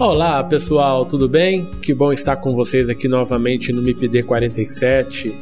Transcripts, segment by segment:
Olá pessoal, tudo bem? Que bom estar com vocês aqui novamente no MIPD 47.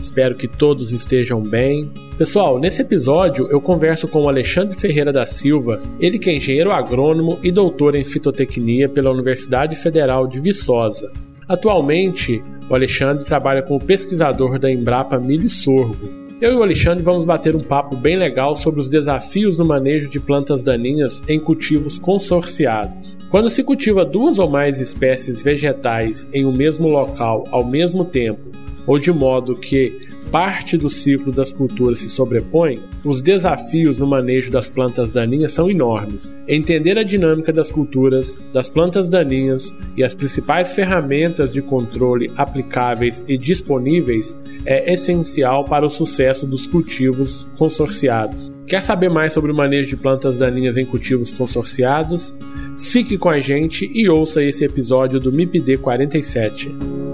Espero que todos estejam bem. Pessoal, nesse episódio eu converso com o Alexandre Ferreira da Silva, ele que é engenheiro agrônomo e doutor em fitotecnia pela Universidade Federal de Viçosa. Atualmente, o Alexandre trabalha como pesquisador da Embrapa Milho e Sorgo eu e o Alexandre vamos bater um papo bem legal sobre os desafios no manejo de plantas daninhas em cultivos consorciados. Quando se cultiva duas ou mais espécies vegetais em um mesmo local ao mesmo tempo, ou de modo que parte do ciclo das culturas se sobrepõe, os desafios no manejo das plantas daninhas são enormes. Entender a dinâmica das culturas, das plantas daninhas e as principais ferramentas de controle aplicáveis e disponíveis é essencial para o sucesso dos cultivos consorciados. Quer saber mais sobre o manejo de plantas daninhas em cultivos consorciados? Fique com a gente e ouça esse episódio do MIPD 47.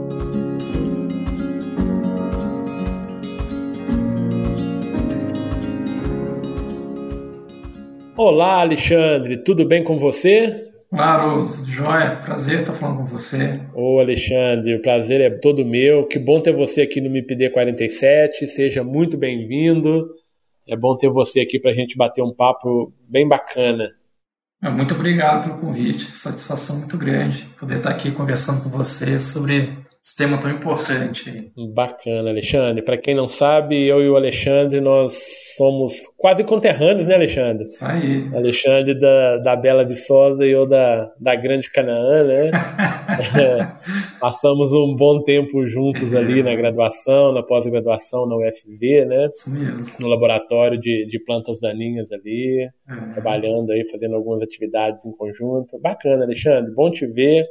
Olá, Alexandre, tudo bem com você? Claro, Joia, prazer estar falando com você. Ô Alexandre, o prazer é todo meu. Que bom ter você aqui no MIPD 47. Seja muito bem-vindo. É bom ter você aqui para a gente bater um papo bem bacana. Muito obrigado pelo convite. Satisfação muito grande poder estar aqui conversando com você sobre esse tema tão importante. Bacana, Alexandre. Para quem não sabe, eu e o Alexandre, nós somos quase conterrâneos, né, Alexandre? Isso aí. Alexandre da, da Bela Viçosa e eu da, da Grande Canaã, né? Passamos um bom tempo juntos ali na graduação, na pós-graduação na UFV, né? Isso mesmo. No laboratório de, de plantas daninhas ali, é. trabalhando aí, fazendo algumas atividades em conjunto. Bacana, Alexandre. Bom te ver.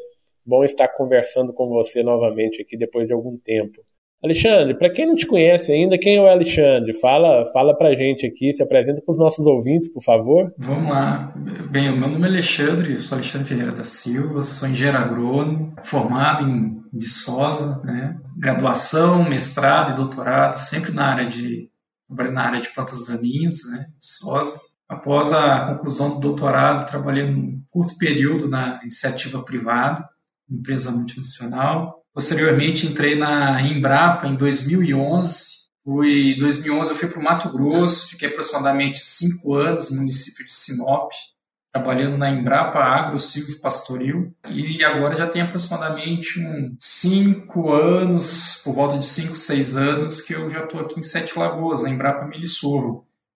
Bom estar conversando com você novamente aqui depois de algum tempo. Alexandre, para quem não te conhece ainda, quem é o Alexandre? Fala, fala pra gente aqui, se apresenta para os nossos ouvintes, por favor. Vamos lá. Bem, meu nome é Alexandre, sou Alexandre Ferreira da Silva, sou engenheiro agrônomo, formado em Viçosa, né? Graduação, mestrado e doutorado, sempre na área de na área de plantas daninhas, né? Viçosa. Após a conclusão do doutorado, trabalhei um curto período na iniciativa privada, empresa multinacional. Posteriormente, entrei na Embrapa em 2011. Fui, em 2011 eu fui para o Mato Grosso, fiquei aproximadamente cinco anos no município de Sinop, trabalhando na Embrapa Agro Silvio Pastoril. E agora já tem aproximadamente uns cinco anos, por volta de cinco, seis anos, que eu já estou aqui em Sete Lagoas, na Embrapa Milho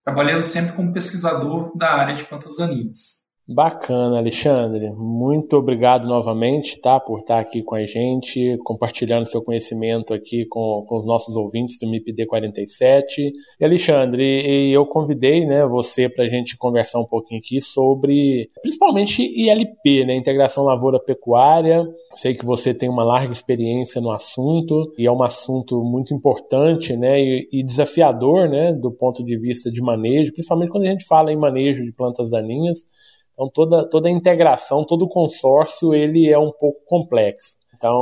trabalhando sempre como pesquisador da área de plantas daninhas. Bacana, Alexandre. Muito obrigado novamente, tá, por estar aqui com a gente, compartilhando seu conhecimento aqui com, com os nossos ouvintes do MIPD 47. E Alexandre, eu convidei, né, você para a gente conversar um pouquinho aqui sobre, principalmente ILP, né, integração lavoura pecuária. Sei que você tem uma larga experiência no assunto e é um assunto muito importante, né, e, e desafiador, né, do ponto de vista de manejo, principalmente quando a gente fala em manejo de plantas daninhas. Então toda, toda a integração, todo o consórcio, ele é um pouco complexo. Então,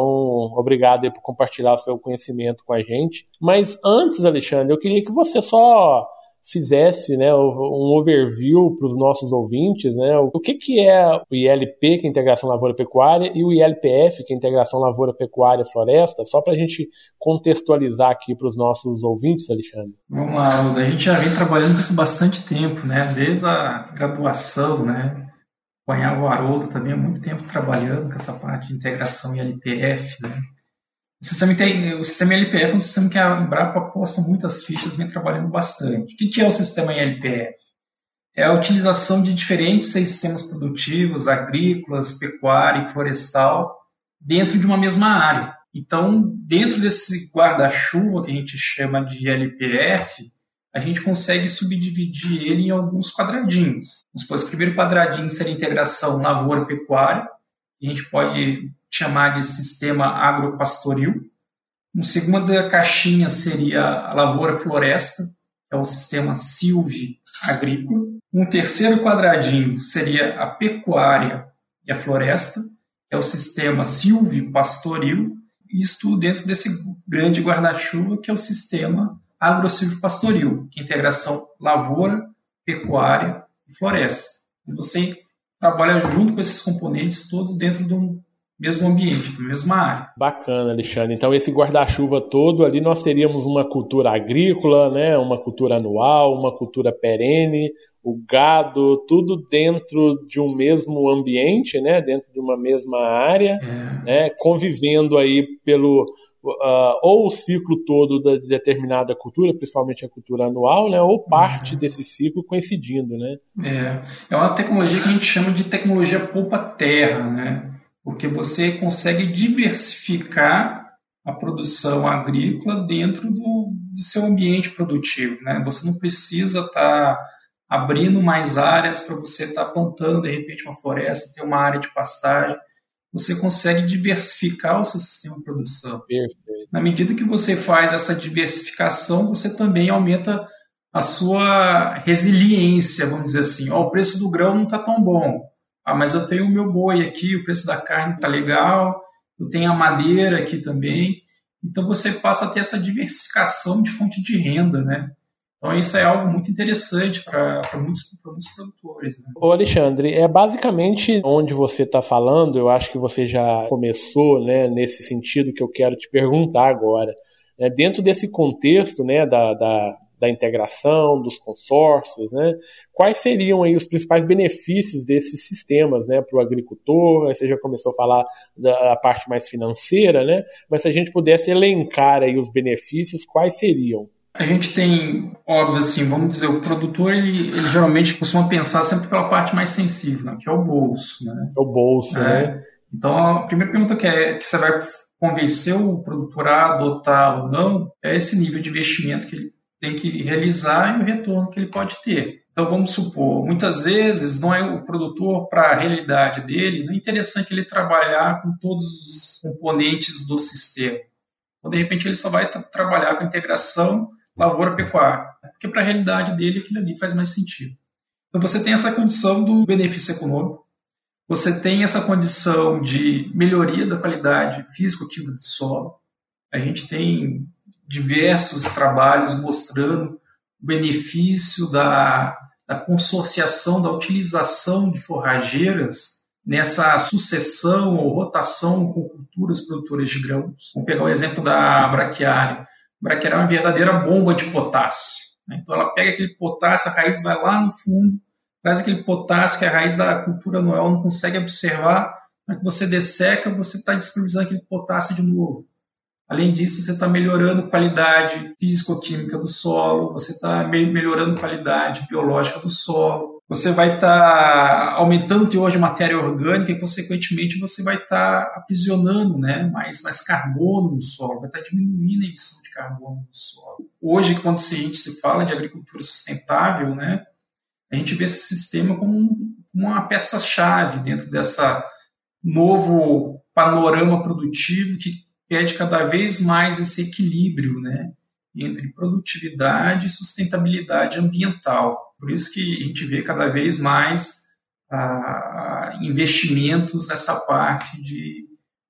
obrigado por compartilhar o seu conhecimento com a gente. Mas antes, Alexandre, eu queria que você só fizesse né, um overview para os nossos ouvintes, né, o que, que é o ILP, que é Integração Lavoura Pecuária, e o ILPF, que é Integração Lavoura Pecuária Floresta, só para a gente contextualizar aqui para os nossos ouvintes, Alexandre. Vamos lá, a gente já vem trabalhando com isso bastante tempo, né, desde a graduação, né, acompanhava o Haroldo também há muito tempo trabalhando com essa parte de integração ILPF, né, O sistema, o sistema LPF é um sistema que a Embrapa aposta muitas fichas, vem trabalhando bastante. O que é o sistema LPF? É a utilização de diferentes sistemas produtivos, agrícolas, pecuária e florestal, dentro de uma mesma área. Então, dentro desse guarda-chuva que a gente chama de LPF, a gente consegue subdividir ele em alguns quadradinhos. Depois, o primeiro quadradinho seria a integração lavoura-pecuária, a gente pode chamar de sistema agropastoril. Uma segunda caixinha seria a lavoura-floresta, é o sistema silvi-agrícola. Um terceiro quadradinho seria a pecuária e a floresta, é o sistema silvi-pastoril. Isto dentro desse grande guarda-chuva que é o sistema agro-silvio-pastoril, que é a integração lavoura, pecuária e floresta. E você trabalha junto com esses componentes todos dentro de um mesmo ambiente, mesma área. Bacana, Alexandre. Então esse guarda-chuva todo ali nós teríamos uma cultura agrícola, né, uma cultura anual, uma cultura perene, o gado, tudo dentro de um mesmo ambiente, né, dentro de uma mesma área, é. né, convivendo aí pelo uh, ou o ciclo todo da determinada cultura, principalmente a cultura anual, né, ou parte uhum. desse ciclo coincidindo, né? É, é uma tecnologia que a gente chama de tecnologia poupa-terra, né? Porque você consegue diversificar a produção agrícola dentro do, do seu ambiente produtivo, né? Você não precisa estar tá abrindo mais áreas para você estar tá plantando de repente uma floresta, ter uma área de pastagem você consegue diversificar o seu sistema de produção. Perfeito. Na medida que você faz essa diversificação, você também aumenta a sua resiliência, vamos dizer assim. Oh, o preço do grão não está tão bom. Ah, mas eu tenho o meu boi aqui, o preço da carne está legal, eu tenho a madeira aqui também. Então você passa a ter essa diversificação de fonte de renda, né? Então isso é algo muito interessante para muitos, muitos produtores. Né? Ô Alexandre, é basicamente onde você está falando, eu acho que você já começou né, nesse sentido que eu quero te perguntar agora. É, dentro desse contexto né, da, da, da integração, dos consórcios, né, quais seriam aí os principais benefícios desses sistemas né, para o agricultor? Você já começou a falar da, da parte mais financeira, né, mas se a gente pudesse elencar aí os benefícios, quais seriam? a gente tem, óbvio assim, vamos dizer, o produtor, ele, ele geralmente costuma pensar sempre pela parte mais sensível, né, que é o bolso, né? É o bolso, é. né? Então, a primeira pergunta que, é, que você vai convencer o produtor a adotar ou não é esse nível de investimento que ele tem que realizar e o retorno que ele pode ter. Então, vamos supor, muitas vezes não é o produtor, para a realidade dele, não é interessante ele trabalhar com todos os componentes do sistema. Então, de repente, ele só vai trabalhar com a integração lavoura-pecuária, porque para a realidade dele aquilo ali faz mais sentido. Então você tem essa condição do benefício econômico, você tem essa condição de melhoria da qualidade físico-ativa do solo. A gente tem diversos trabalhos mostrando o benefício da, da consorciação, da utilização de forrageiras nessa sucessão ou rotação com culturas produtoras de grãos. Vamos pegar o exemplo da braquiária braquiária é uma verdadeira bomba de potássio. Né? Então ela pega aquele potássio, a raiz vai lá no fundo, traz aquele potássio que a raiz da cultura anual não consegue observar, na que você desseca, você está disponibilizando aquele potássio de novo. Além disso, você está melhorando a qualidade físico-química do solo, você está melhorando a qualidade biológica do solo, você vai estar tá aumentando o teor de matéria orgânica e, consequentemente, você vai estar tá aprisionando né, mais, mais carbono no solo, vai estar tá diminuindo a emissão de carbono no solo. Hoje, quando a gente se fala de agricultura sustentável, né, a gente vê esse sistema como uma peça-chave dentro dessa novo panorama produtivo que pede cada vez mais esse equilíbrio né, entre produtividade e sustentabilidade ambiental. Por isso que a gente vê cada vez mais ah, investimentos nessa parte de,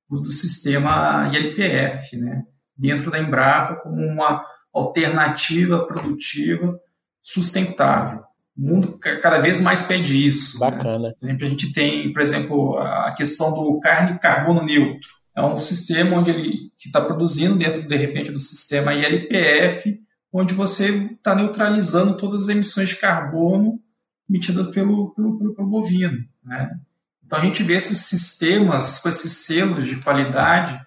do sistema ILPF, né, dentro da Embrapa como uma alternativa produtiva sustentável. O mundo cada vez mais pede isso. Né. Bacana. Né? Por exemplo, a gente tem, por exemplo, a questão do carne carbono neutro é um sistema onde ele está produzindo dentro, de repente, do sistema ILPF, onde você está neutralizando todas as emissões de carbono emitidas pelo, pelo, pelo, pelo bovino. Né? Então a gente vê esses sistemas com esses selos de qualidade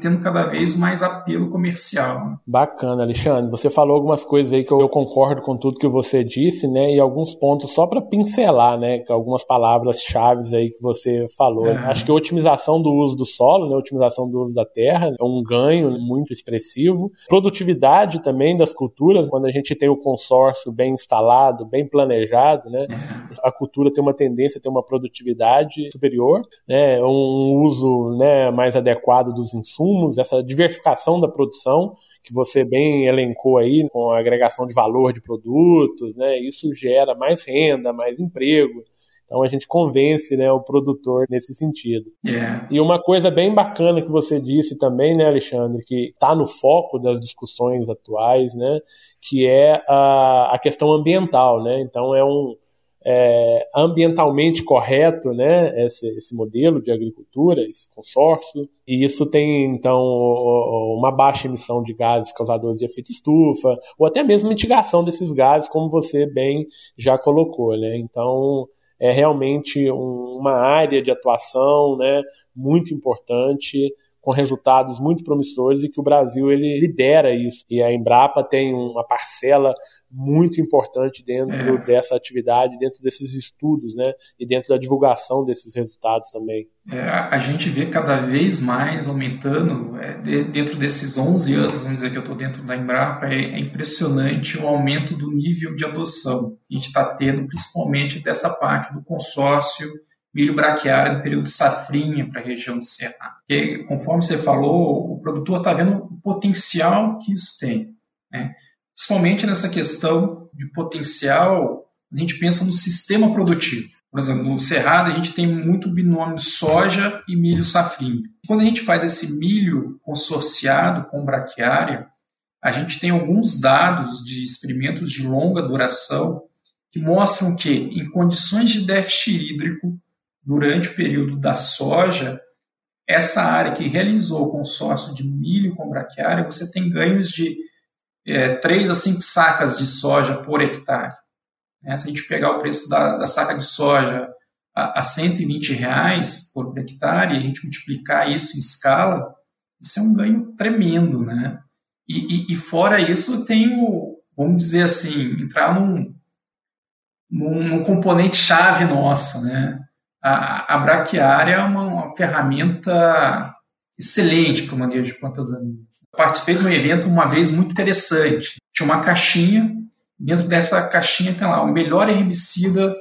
tendo cada vez mais apelo comercial. Bacana, Alexandre. Você falou algumas coisas aí que eu, concordo com tudo que você disse, né? E alguns pontos só para pincelar, né? Algumas palavras-chave aí que você falou. É. Acho que a otimização do uso do solo, né? A otimização do uso da terra é um ganho muito expressivo. Produtividade também das culturas, quando a gente tem o consórcio bem instalado, bem planejado, né? A cultura tem uma tendência a ter uma produtividade superior, né? Um uso, né? Mais adequado dos insumos, essa diversificação da produção que você bem elencou aí com a agregação de valor de produtos, né? Isso gera mais renda, mais emprego. Então a gente convence né, o produtor nesse sentido. Yeah. E uma coisa bem bacana que você disse também, né, Alexandre, que está no foco das discussões atuais, né, que é a, a questão ambiental, né? Então é um, é, ambientalmente correto, né, esse, esse, modelo de agricultura, esse consórcio, e isso tem, então, uma baixa emissão de gases causadores de efeito estufa, ou até mesmo mitigação desses gases, como você bem já colocou, né, então é realmente um, uma área de atuação, né, muito importante, com resultados muito promissores e que o Brasil ele lidera isso. E a Embrapa tem uma parcela muito importante dentro é. dessa atividade, dentro desses estudos, né? E dentro da divulgação desses resultados também. É, a gente vê cada vez mais aumentando, é, de, dentro desses 11 anos, vamos dizer que eu estou dentro da Embrapa, é, é, impressionante o aumento do nível de adoção que a gente está tendo, principalmente dessa parte do consórcio milho braquiário no período de safrinha para a região do Cerrado. Porque, conforme você falou, o produtor está vendo o potencial que isso tem. Né? Principalmente nessa questão de potencial, a gente pensa no sistema produtivo. Por exemplo, no Cerrado a gente tem muito binômio soja e milho safrinha. Quando a gente faz esse milho consorciado com braquiária, a gente tem alguns dados de experimentos de longa duração que mostram que, em condições de déficit hídrico, durante o período da soja, essa área que realizou o consórcio de milho com braquiária, você tem ganhos de é, 3 a 5 sacas de soja por hectare. É, se a gente pegar o preço da, da saca de soja a, a 120 reais por hectare e a gente multiplicar isso em escala, isso é um ganho tremendo, né? E, e, e fora isso, tem o, vamos dizer assim, entrar num, num, num componente chave nosso, né? a, a braquiária é uma, uma ferramenta excelente para o manejo de plantas daninhas. Participei de um evento uma vez muito interessante. Tinha uma caixinha, dentro dessa caixinha tem lá o melhor herbicida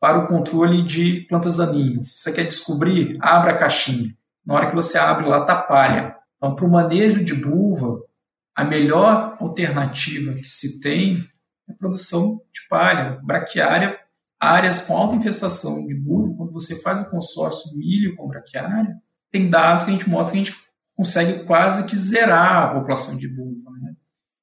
para o controle de plantas daninhas. Se você quer descobrir, abra a caixinha. Na hora que você abre lá, tá palha. Então, para o manejo de bulva, a melhor alternativa que se tem é a produção de palha. Braquiária áreas com alta infestação de bulbo, quando você faz o consórcio milho com braquiária, tem dados que a gente mostra que a gente consegue quase que zerar a população de bulbo. Né?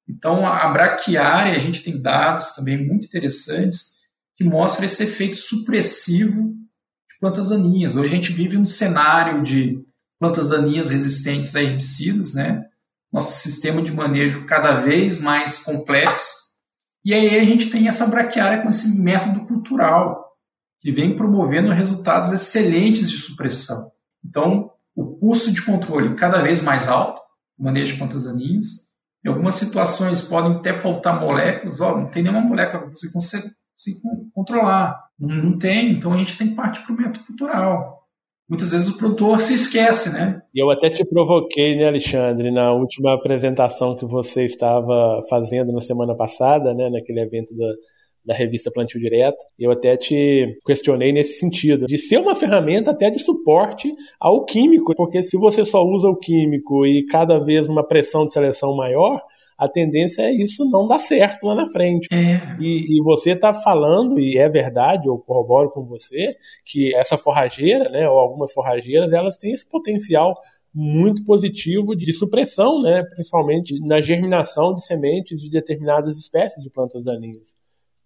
Então, a braquiária, a gente tem dados também muito interessantes que mostram esse efeito supressivo de plantas daninhas. Hoje a gente vive um cenário de plantas daninhas resistentes a herbicidas, né? Nosso sistema de manejo cada vez mais complexo e aí a gente tem essa braquiária com esse método cultural, que vem promovendo resultados excelentes de supressão. Então, o custo de controle cada vez mais alto, manejo de plantas daninhas. Em algumas situações podem até faltar moléculas, ó, não tem nenhuma molécula que você consegue, controlar. Não, não tem, então a gente tem que partir para o método cultural muitas vezes o produtor se esquece, né? E eu até te provoquei, né, Alexandre, na última apresentação que você estava fazendo na semana passada, né, naquele evento da, da revista Plantio Direto. Eu até te questionei nesse sentido, de ser uma ferramenta até de suporte ao químico, porque se você só usa o químico e cada vez uma pressão de seleção maior, a tendência é isso não dar certo lá na frente. É. E, e, você está falando, e é verdade, eu corroboro com você, que essa forrageira, né, ou algumas forrageiras, elas têm esse potencial muito positivo de supressão, né, principalmente na germinação de sementes de determinadas espécies de plantas daninhas.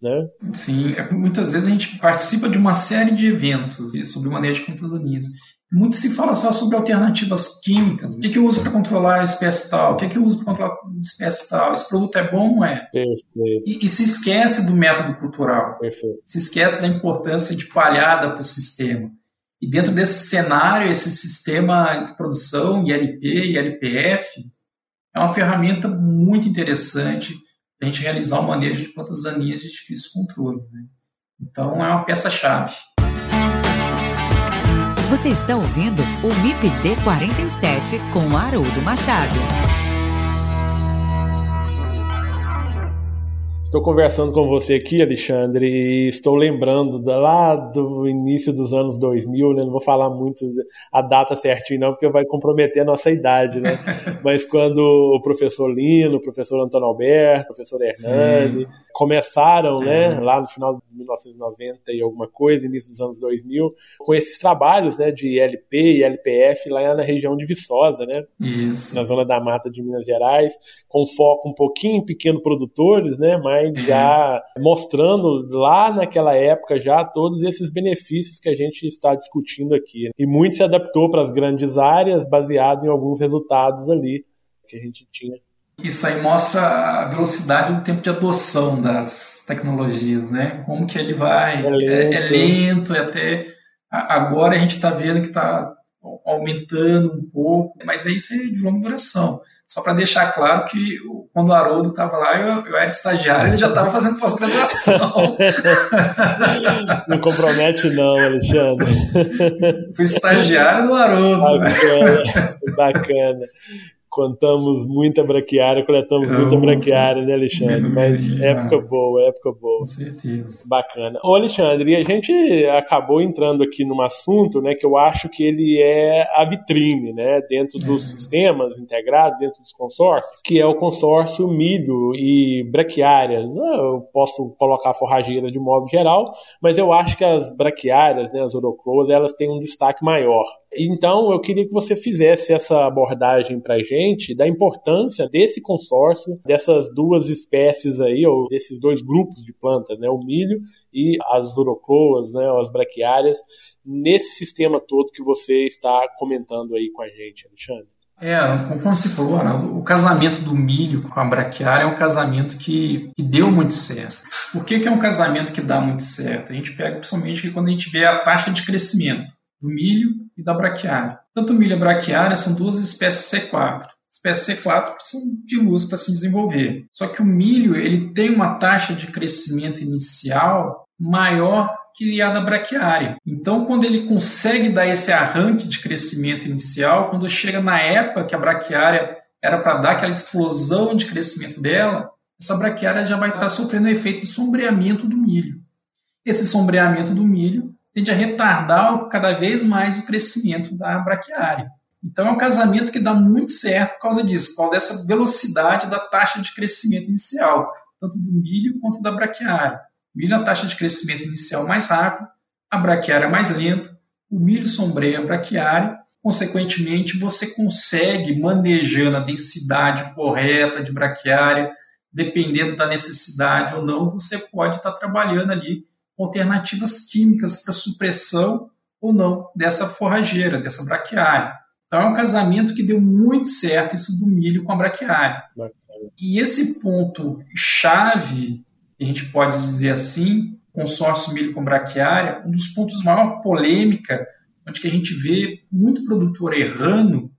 Né? Sim, é, muitas vezes a gente participa de uma série de eventos sobre o manejo de plantas daninhas muito se fala só sobre alternativas químicas. O que, que eu uso para controlar a espécie tal? O que, que eu uso para controlar a espécie tal? Esse produto é bom ou não é? E, e, se esquece do método cultural. Perfeito. Se esquece da importância de palhada para o sistema. E dentro desse cenário, esse sistema de produção, ILP e LPF, é uma ferramenta muito interessante a gente realizar o manejo de plantas daninhas de difícil controle. Né? Então, é uma peça-chave. Você está ouvindo o MIPD 47 com Haroldo Machado. Estou conversando com você aqui, Alexandre, e estou lembrando lá do início dos anos 2000, né? Não vou falar muito a data certinho, não, porque vai comprometer a nossa idade, né? Mas quando o professor Lino, o professor Antônio Alberto, o professor Hernani começaram, né, lá no final de 1990 e alguma coisa, início dos anos 2000, com esses trabalhos, né, de LP e LPF lá na região de Viçosa, né? Isso. Na zona da mata de Minas Gerais, com foco um pouquinho em pequenos produtores, né? Mas já mostrando lá naquela época já todos esses benefícios que a gente está discutindo aqui. E muito se adaptou para as grandes áreas, baseado em alguns resultados ali que a gente tinha. Isso aí mostra a velocidade do tempo de adoção das tecnologias, né? Como que ele vai. É lento, é, é lento e até agora a gente está vendo que está aumentando um pouco, mas aí isso é de longa duração. Só para deixar claro que quando o Haroldo estava lá, eu, eu, era estagiário, ele já estava fazendo pós-graduação. Não compromete não, Alexandre. Fui estagiário do Haroldo. Bacana, bacana contamos muita braquiária, coletamos Eu, muita braquiária, né, Alexandre? Mas época boa, época boa. Com certeza. Bacana. Ô, Alexandre, e a gente acabou entrando aqui num assunto, né, que eu acho que ele é a vitrine, né, dentro dos é. sistemas integrados, dentro dos consórcios, que é o consórcio milho e braquiárias. Ah, eu posso colocar forrageira de modo geral, mas eu acho que as braquiárias, né, as orocloas, elas têm um destaque maior. Então, eu queria que você fizesse essa abordagem para a gente da importância desse consórcio, dessas duas espécies aí, ou desses dois grupos de plantas, né, o milho e as urocloas, né, as braquiárias, nesse sistema todo que você está comentando aí com a gente, Alexandre. É, conforme você falou, Arnaldo, o casamento do milho com a braquiária é um casamento que, que deu muito certo. Por que, que é um casamento que dá muito certo? A gente pega principalmente quando a gente vê a taxa de crescimento do milho e da braquiária. Tanto o milho e a braquiária são duas espécies C4. Espécies C4 precisam de luz para se desenvolver. Só que o milho ele tem uma taxa de crescimento inicial maior que a da braquiária. Então, quando ele consegue dar esse arranque de crescimento inicial, quando chega na época que a braquiária era para dar aquela explosão de crescimento dela, essa braquiária já vai estar sofrendo o efeito de sombreamento do milho. Esse sombreamento do milho tende a retardar cada vez mais o crescimento da braquiária. Então é um casamento que dá muito certo por causa disso, por causa dessa velocidade da taxa de crescimento inicial, tanto do milho quanto da braquiária. O milho a taxa de crescimento inicial mais rápida, a braquiária mais lenta, o milho sombreia a braquiária, consequentemente você consegue manejando a densidade correta de braquiária, dependendo da necessidade ou não, você pode estar trabalhando ali alternativas químicas para supressão ou não dessa forrageira, dessa braquiária. Então é um casamento que deu muito certo isso do milho com a braquiária. E esse ponto chave, a gente pode dizer assim, consórcio milho com braquiária, um dos pontos de maior polêmica, onde que a gente vê muito produtor errando,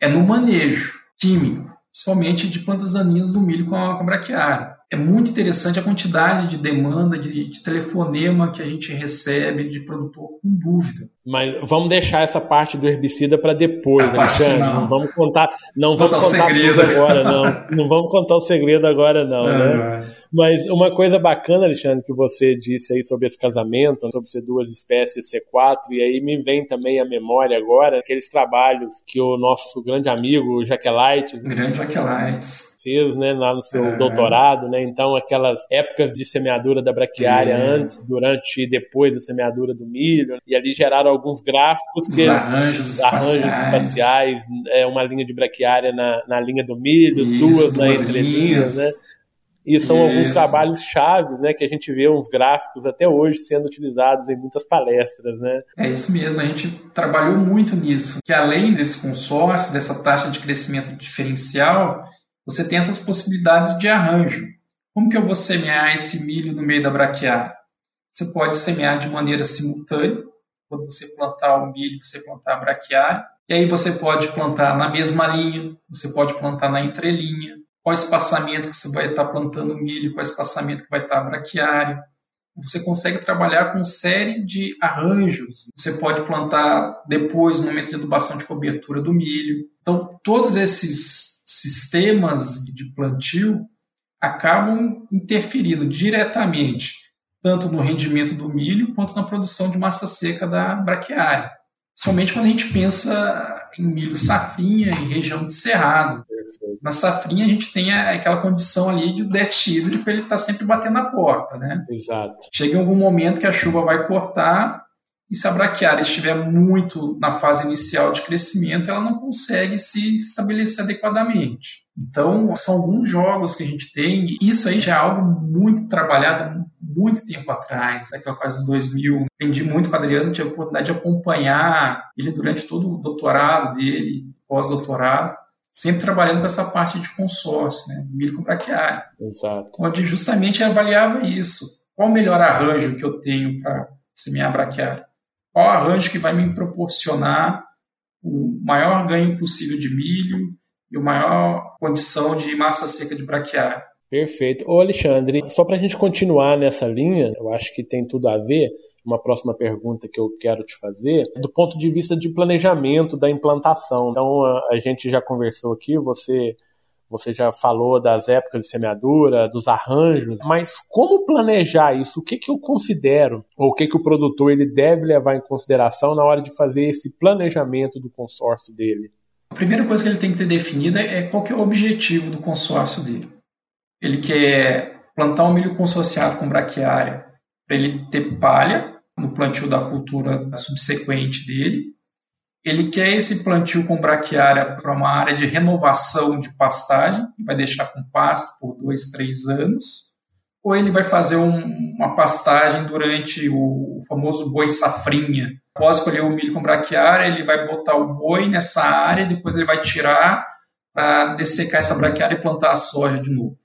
é no manejo químico, principalmente de plantas daninhas do milho com a, com a braquiária é muito interessante a quantidade de demanda, de, de, telefonema que a gente recebe de produtor com dúvida. Mas vamos deixar essa parte do herbicida para depois, Alexandre. Não. não. vamos contar, não vamos contar segredo agora, não. Não vamos contar o segredo agora, não, né? É. Mas uma coisa bacana, Alexandre, que você disse aí sobre esse casamento, sobre ser duas espécies C4, e aí me vem também a memória agora aqueles trabalhos que o nosso grande amigo Jaquelites. Grande Jaquelites fez, né, lá no seu uhum. doutorado, né? Então aquelas épocas de semeadura da braquiária uhum. antes, durante e depois da semeadura do milho, e ali geraram alguns gráficos que arranjos, arranjos espaciais, espaciais é uma linha de braquiária na, na linha do milho, Isso, duas, duas na entrelinhas, né? E são Isso. alguns trabalhos chaves, né, que a gente vê uns gráficos até hoje sendo utilizados em muitas palestras, né? É isso mesmo, a gente trabalhou muito nisso, que além desse consórcio, dessa taxa de crescimento diferencial, você tem essas possibilidades de arranjo. Como que eu vou semear esse milho no meio da braquiária? Você pode semear de maneira simultânea, quando você plantar o milho, você plantar a braquiária. E aí você pode plantar na mesma linha, você pode plantar na entrelinha, qual espaçamento que você vai estar plantando milho, qual espaçamento que vai estar a braquiária. Você consegue trabalhar com série de arranjos. Você pode plantar depois, no momento de adubação de cobertura do milho. Então, todos esses sistemas de plantio acabam interferindo diretamente tanto no rendimento do milho quanto na produção de massa seca da braquiária. Somente quando a gente pensa em milho safrinha, em região de cerrado. Na safrinha a gente tem aquela condição ali de déficit hídrico ele está sempre batendo na porta, né? Exato. Chega em algum momento que a chuva vai cortar e se a braquiária estiver muito na fase inicial de crescimento, ela não consegue se estabelecer adequadamente. Então, são alguns jogos que a gente tem, e isso aí já é algo muito trabalhado muito tempo atrás, naquela fase de 2000. Aprendi muito com o Adriano, tive a oportunidade de acompanhar ele durante todo o doutorado dele, pós-doutorado, sempre trabalhando com essa parte de consórcio, né, milho com braquiária. Exato. Onde justamente avaliava isso. Qual o melhor arranjo que eu tenho para semear braquiária? Qual arranjo que vai me proporcionar o maior ganho possível de milho e a maior condição de massa seca de braquiária? Perfeito. Ô Alexandre, só para a gente continuar nessa linha, eu acho que tem tudo a ver, uma próxima pergunta que eu quero te fazer, do ponto de vista de planejamento da implantação. Então, a gente já conversou aqui, você você já falou das épocas de semeadura, dos arranjos, mas como planejar isso? O que, que eu considero, ou o que, que o produtor ele deve levar em consideração na hora de fazer esse planejamento do consórcio dele? A primeira coisa que ele tem que ter definida é qual é o objetivo do consórcio dele. Ele quer plantar um milho consorciado com braquiária para ele ter palha no plantio da cultura subsequente dele, ele quer esse plantio com braquiária para uma área de renovação de pastagem, vai deixar com pasto por dois, três anos, ou ele vai fazer um, uma pastagem durante o, famoso boi safrinha. Após escolher o milho com braquiária, ele vai botar o boi nessa área, depois ele vai tirar para dessecar essa braquiária e plantar a soja de novo.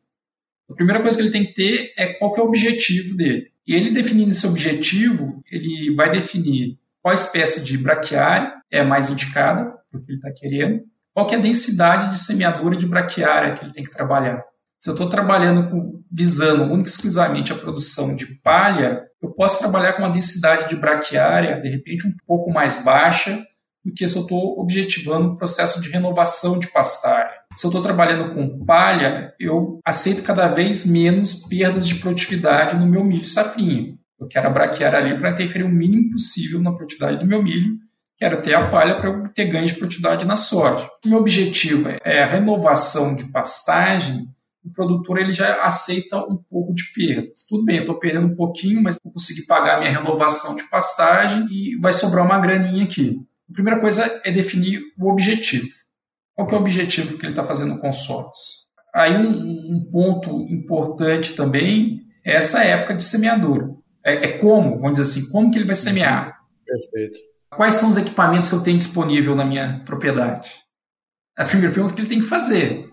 A primeira coisa que ele tem que ter é qual que é o objetivo dele. E ele definindo esse objetivo, ele vai definir qual espécie de braquiária é mais indicada para o que ele está querendo, qual que é a densidade de semeadura de braquiária que ele tem que trabalhar. Se eu estou trabalhando com, visando única e exclusivamente a produção de palha, eu posso trabalhar com uma densidade de braquiária, de repente, um pouco mais baixa do que se eu estou objetivando um processo de renovação de pastária. Se eu estou trabalhando com palha, eu aceito cada vez menos perdas de produtividade no meu milho safrinho. Eu quero a braquiária ali para interferir o mínimo possível na produtividade do meu milho. Quero ter a palha para eu ter ganho de produtividade na soja. O meu objetivo é a renovação de pastagem. O produtor ele já aceita um pouco de perdas. Tudo bem, eu estou perdendo um pouquinho, mas vou conseguir pagar a minha renovação de pastagem e vai sobrar uma graninha aqui. A primeira coisa é definir o objetivo. Qual que é o objetivo que ele está fazendo com consórcio? Aí um, um ponto importante também é essa época de semeadura. É, é, como, vamos dizer assim, como que ele vai semear. Perfeito. Quais são os equipamentos que eu tenho disponível na minha propriedade? A primeira pergunta que ele tem que fazer.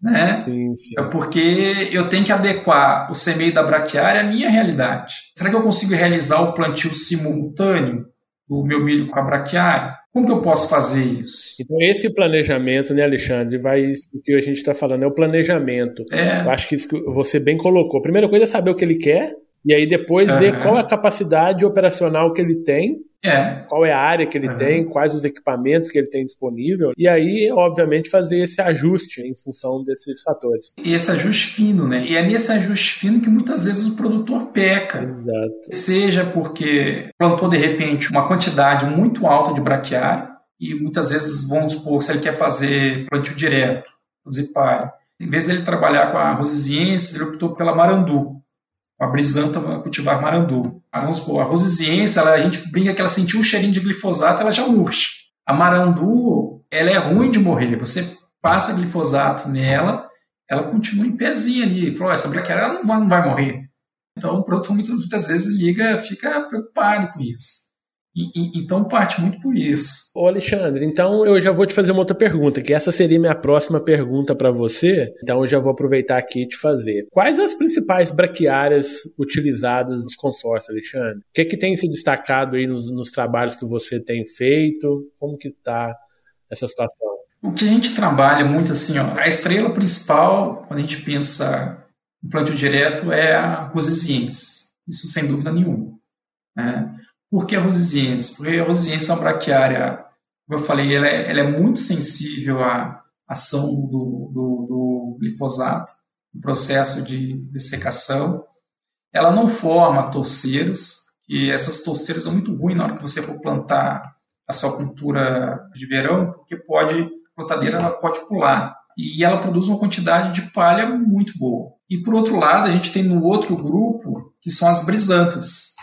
Né? Sim, sim. É porque eu tenho que adequar o semeio da braquiária à minha realidade. Será que eu consigo realizar o plantio simultâneo do meu milho com a braquiária? Como que eu posso fazer isso? Então, esse planejamento, né, Alexandre, vai. O que a gente está falando é o planejamento. É. Eu acho que isso que você bem colocou. A primeira coisa é saber o que ele quer, e aí depois uhum. ver qual é a capacidade operacional que ele tem, é. qual é a área que ele uhum. tem, quais os equipamentos que ele tem disponível, e aí, obviamente, fazer esse ajuste em função desses fatores. E esse ajuste fino, né? E é nesse ajuste fino que muitas vezes o produtor peca. Exato. Seja porque plantou de repente uma quantidade muito alta de braquiária, e muitas vezes, vamos supor, se ele quer fazer plantio direto, produzir palha, em vez de ele trabalhar com a rosiziense, ele optou pela marandu a brisanta cultivar marandu. Vamos supor, a rosiziense, ela, a gente brinca que ela sentiu um cheirinho de glifosato, ela já murcha. A marandu, ela é ruim de morrer. Você passa glifosato nela, ela continua em pezinho ali. Falou, essa braquiária ela não vai, não vai morrer. Então o produtor muitas vezes liga, fica preocupado com isso. E, e, então parte muito por isso. Ô Alexandre, então eu já vou te fazer uma outra pergunta, que essa seria minha próxima pergunta para você. Então eu já vou aproveitar aqui e te fazer. Quais as principais braquiárias utilizadas nos consórcios, Alexandre? O que, é que tem se destacado aí nos, nos trabalhos que você tem feito? Como que está essa situação? O que a gente trabalha muito assim, ó, a estrela principal, quando a gente pensa em plantio direto, é a rosesiense. Isso sem dúvida nenhuma. Né? Por que a rosesiense? Porque a rosesiense é uma braquiária, como eu falei, ela é, ela é muito sensível à ação do, do, do glifosato, no processo de dessecação. Ela não forma torceiros, e essas torceiras são muito ruins na hora que você for plantar a sua cultura de verão, porque pode, a plantadeira ela pode pular. E ela produz uma quantidade de palha muito boa. E por outro lado, a gente tem no outro grupo, que são as brisantas.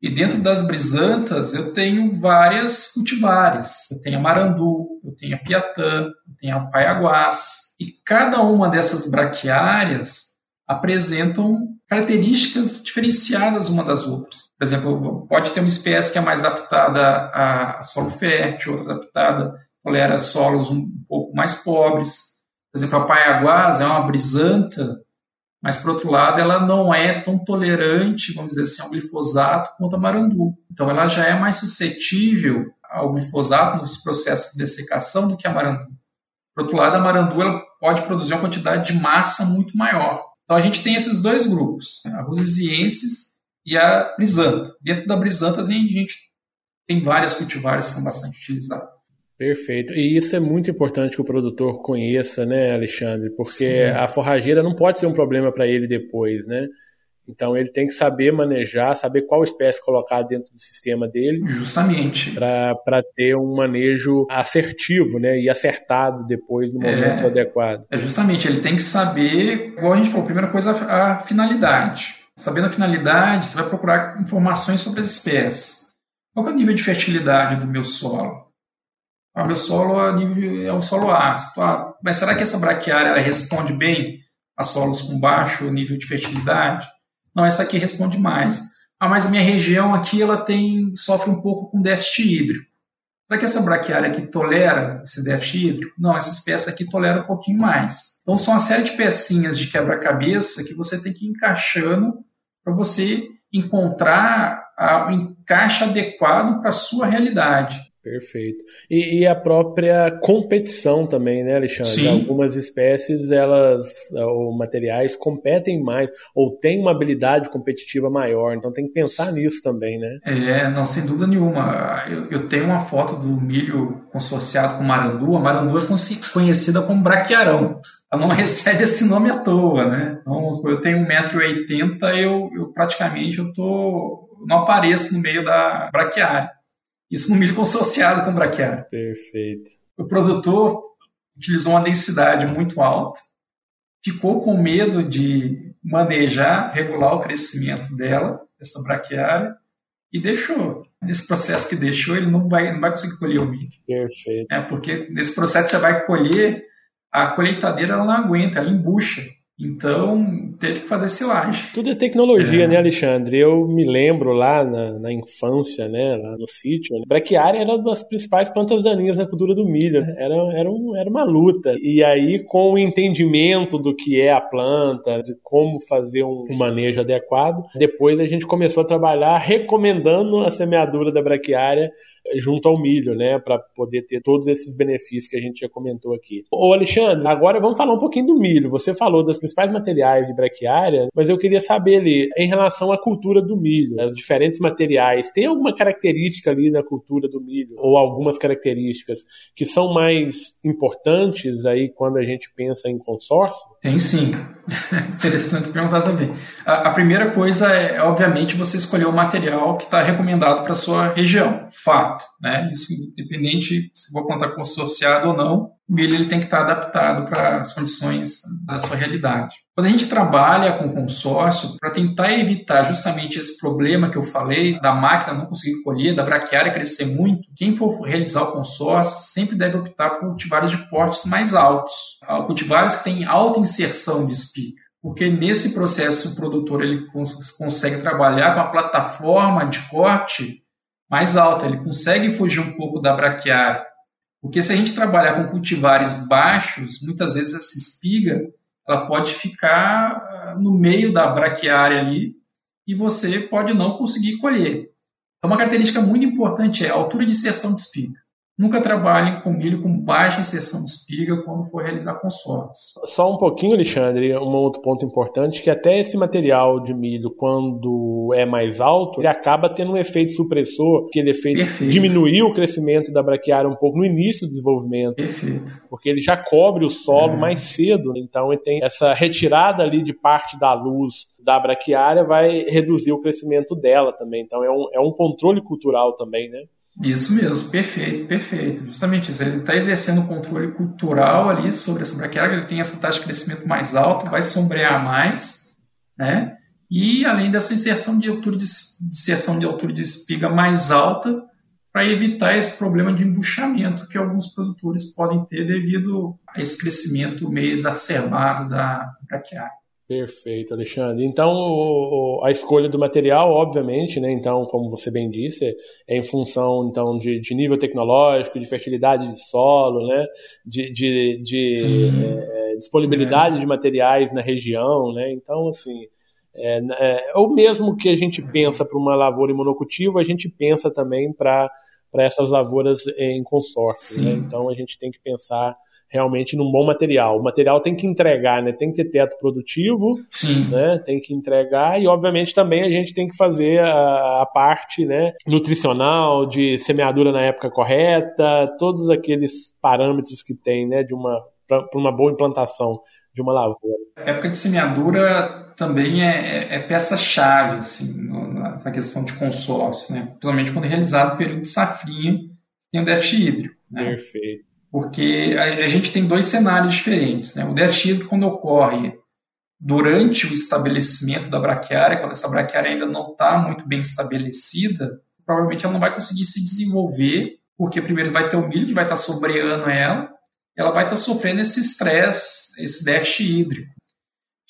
E dentro das brisantas eu tenho várias cultivares. Eu tenho a marandu, eu tenho a piatã, eu tenho a paiaguás. E cada uma dessas braquiárias apresentam características diferenciadas uma das outras. Por exemplo, pode ter uma espécie que é mais adaptada a solo fértil, outra adaptada tolera solos um pouco mais pobres. Por exemplo, a paiaguás é uma brisanta mas, por outro lado, ela não é tão tolerante, vamos dizer assim, ao glifosato quanto a marandu. Então, ela já é mais suscetível ao glifosato nos processos de dessecação do que a marandu. Por outro lado, a marandu ela pode produzir uma quantidade de massa muito maior. Então, a gente tem esses dois grupos, né? a rosesiensis e a brisanta. Dentro da brisanta, a gente tem várias cultivares que são bastante utilizadas. Perfeito. E isso é muito importante que o produtor conheça, né, Alexandre? Porque Sim. a forrageira não pode ser um problema para ele depois, né? Então ele tem que saber manejar, saber qual espécie colocar dentro do sistema dele. Justamente. Para ter um manejo assertivo, né? E acertado depois no momento é, adequado. É justamente, ele tem que saber, igual a gente falou, primeira coisa, a finalidade. Sabendo a finalidade, você vai procurar informações sobre as espécies. Qual é o nível de fertilidade do meu solo? Ah, meu solo é, nível, é um solo ácido. Ah, mas será que essa braquiária responde bem a solos com baixo nível de fertilidade? Não, essa aqui responde mais. Ah, mas a minha região aqui ela tem sofre um pouco com déficit hídrico. Será que essa braquiária aqui tolera esse déficit hídrico? Não, essa espécie aqui tolera um pouquinho mais. Então são uma série de pecinhas de quebra-cabeça que você tem que ir encaixando para você encontrar o encaixe adequado para a sua realidade. Perfeito. E, e, a própria competição também, né, Alexandre? Sim. Algumas espécies, elas, ou materiais, competem mais, ou têm uma habilidade competitiva maior, então tem que pensar nisso também, né? É, não, sem dúvida nenhuma. Eu, eu tenho uma foto do milho consorciado com marandu, a marandu é conhecida como braquiarão. Ela não recebe esse nome à toa, né? Então, eu tenho 1,80m, eu, eu praticamente eu tô, não apareço no meio da braquiária. Isso no milho consorciado com braquiária. Perfeito. O produtor utilizou uma densidade muito alta, ficou com medo de manejar, regular o crescimento dela, essa braquiária, e deixou. Nesse processo que deixou, ele não vai, não vai conseguir colher o milho. Perfeito. É, porque nesse processo você vai colher, a colheitadeira ela não aguenta, ela embucha. Então, teve que fazer silagem. Tudo é tecnologia, é. né, Alexandre? Eu me lembro lá na, na infância, né, lá no sítio, né? braquiária era uma das principais plantas daninhas na cultura do milho. Era, era, um, era uma luta. E aí, com o entendimento do que é a planta, de como fazer um, um manejo adequado, depois a gente começou a trabalhar recomendando a semeadura da braquiária junto ao milho, né, para poder ter todos esses benefícios que a gente já comentou aqui. Ô Alexandre, agora vamos falar um pouquinho do milho. Você falou das principais materiais de braquiária, mas eu queria saber ali, em relação à cultura do milho, os diferentes materiais, tem alguma característica ali na cultura do milho, ou algumas características que são mais importantes aí quando a gente pensa em consórcio? Tem sim. Interessante perguntar também. A, a, primeira coisa é, obviamente, você escolher o material que está recomendado para sua região. Fato. Né? Isso independente se vou plantar consorciado ou não, milho ele tem que estar adaptado para as condições da sua realidade. Quando a gente trabalha com consórcio, para tentar evitar justamente esse problema que eu falei, da máquina não conseguir colher, da braquiária crescer muito, quem for realizar o consórcio sempre deve optar por cultivares de portes mais altos, cultivares que têm alta inserção de espiga porque nesse processo o produtor ele consegue trabalhar com a plataforma de corte mais alta, ele consegue fugir um pouco da braquiária. Porque se a gente trabalhar com cultivares baixos, muitas vezes essa espiga ela pode ficar ah, no meio da braquiária ali e você pode não conseguir colher. Então, uma característica muito importante é a altura de inserção de espiga. Nunca trabalhem com milho com baixa inserção de espiga quando for realizar consórcios. Só um pouquinho, Alexandre, um outro ponto importante, que até esse material de milho, quando é mais alto, ele acaba tendo um efeito supressor, aquele efeito Perfeito. diminuir o crescimento da braquiária um pouco no início do desenvolvimento. Perfeito. Porque ele já cobre o solo é. mais cedo, então ele tem essa retirada ali de parte da luz da braquiária vai reduzir o crescimento dela também. Então é um, é um controle cultural também, né? Isso mesmo, perfeito, perfeito. Justamente isso. Ele está exercendo controle cultural ali sobre essa braquiária, ele tem essa taxa de crescimento mais alta, vai sombrear mais, né? E além dessa inserção de altura de, inserção de altura de espiga mais alta, para evitar esse problema de embuchamento que alguns produtores podem ter devido a esse crescimento meio exacerbado da braquiária. Perfeito, Alexandre. Então, o, o, a escolha do material, obviamente, né? Então, como você bem disse, é em função então de, de nível tecnológico, de fertilidade de solo, né? De, de, de é, disponibilidade é. de materiais na região, né? Então, assim, é, é, ou mesmo que a gente pensa para uma lavoura em monocultivo, a gente pensa também para essas lavouras em consórcio. Né? Então, a gente tem que pensar realmente num bom material. O material tem que entregar, né? Tem que ter teto produtivo, Sim. né? Tem que entregar e, obviamente, também a gente tem que fazer a, a parte, né? Nutricional, de semeadura na época correta, todos aqueles parâmetros que tem, né? De uma para uma boa implantação de uma lavoura. A época de semeadura também é, é, é peça-chave, assim, na questão de consórcio, né? Principalmente quando é realizado o período de safrinha, tem o déficit hídrico. Né? Perfeito porque a, a gente tem dois cenários diferentes. Né? O déficit hídrico, quando ocorre durante o estabelecimento da braquiária, quando essa braquiária ainda não está muito bem estabelecida, provavelmente ela não vai conseguir se desenvolver, porque primeiro vai ter o milho que vai estar tá sobreando ela, ela vai estar tá sofrendo esse estresse, esse déficit hídrico.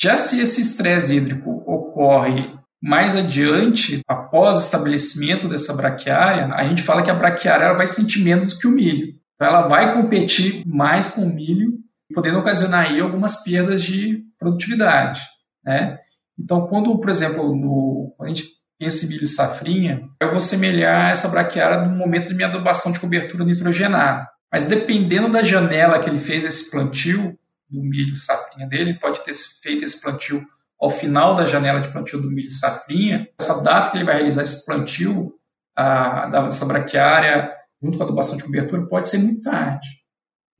Já se esse estresse hídrico ocorre mais adiante, após o estabelecimento dessa braquiária, a gente fala que a braquiária vai sentir menos do que o milho. Então ela vai competir mais com o milho, podendo ocasionar aí algumas perdas de produtividade. Né? Então, quando, por exemplo, no, quando a gente pensa em milho safrinha, eu vou semelhar essa braquiária no momento de minha adubação de cobertura nitrogenada. Mas dependendo da janela que ele fez esse plantio do milho safrinha dele, pode ter feito esse plantio ao final da janela de plantio do milho safrinha. Essa data que ele vai realizar esse plantio, a, dessa braquiária junto com a adubação de cobertura, pode ser muito tarde.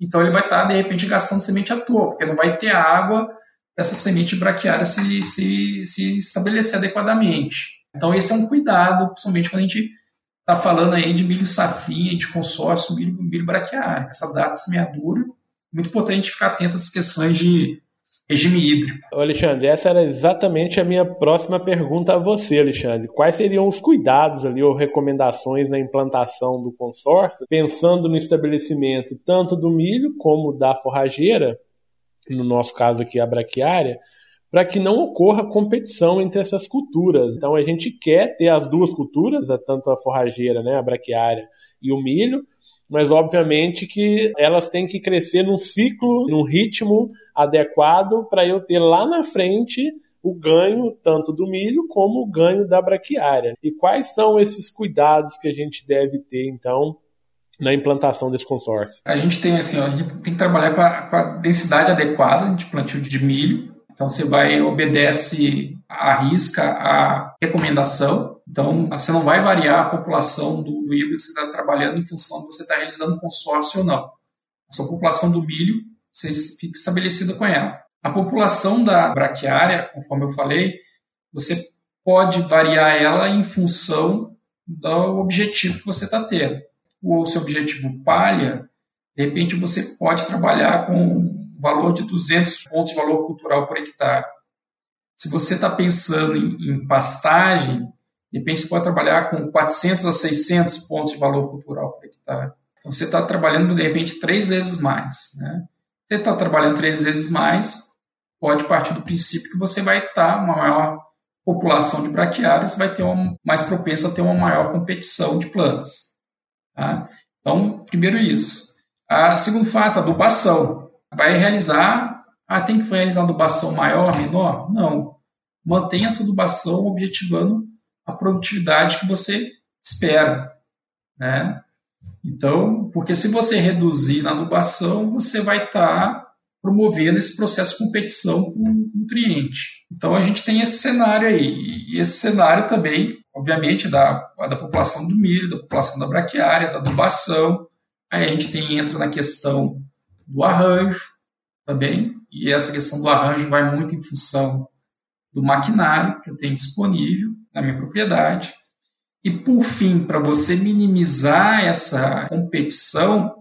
Então ele vai estar, de repente, gastando semente à toa, porque não vai ter água essa semente braquiária se, se, se estabelecer adequadamente. Então esse é um cuidado, principalmente quando a gente está falando aí de milho safrinha, de consórcio, milho, milho. Essa data de semeadura, muito importante ficar atento essas questões de regime hídrico. Alexandre, essa era exatamente a minha próxima pergunta a você, Alexandre. Quais seriam os cuidados ali ou recomendações na implantação do consórcio, pensando no estabelecimento tanto do milho como da forrageira, no nosso caso aqui a braquiária, para que não ocorra competição entre essas culturas. Então a gente quer ter as duas culturas, tanto a forrageira, né, a braquiária e o milho, mas obviamente que elas têm que crescer num ciclo, num ritmo adequado para eu ter lá na frente o ganho tanto do milho como o ganho da braquiária. E quais são esses cuidados que a gente deve ter então na implantação desse consórcio? A gente tem assim, a gente tem que trabalhar com a, com a densidade adequada de plantio de milho. Então você vai obedece a risca a recomendação. Então você não vai variar a população do, do híbrido que você está trabalhando em função de você estar tá realizando consórcio ou não. A sua população do milho você fica estabelecida com ela. A população da braquiária, conforme eu falei, você pode variar ela em função do objetivo que você está tendo. O seu objetivo palha, de repente você pode trabalhar com um valor de 200 pontos de valor cultural por hectare. Se você está pensando em, em, pastagem, de repente você pode trabalhar com 400 a 600 pontos de valor cultural por hectare. Então você está trabalhando, de repente, três vezes mais. Né? Você está trabalhando três vezes mais, pode partir do princípio que você vai estar tá uma maior população de braquiárias vai ter uma, mais propensa a ter uma maior competição de plantas. Tá? Então, primeiro isso. A segundo fato, adubação. Vai realizar, ah, tem que realizar adubação maior, menor? Não. Mantenha essa adubação objetivando a produtividade que você espera. Né? Então, porque se você reduzir na adubação, você vai estar tá promovendo esse processo de competição com o nutriente. Então, a gente tem esse cenário aí. E esse cenário também, obviamente, da, da população do milho, da população da braquiária, da adubação. Aí a gente tem, entra na questão do arranjo também, e essa questão do arranjo vai muito em função do maquinário que eu tenho disponível na minha propriedade. E por fim, para você minimizar essa competição,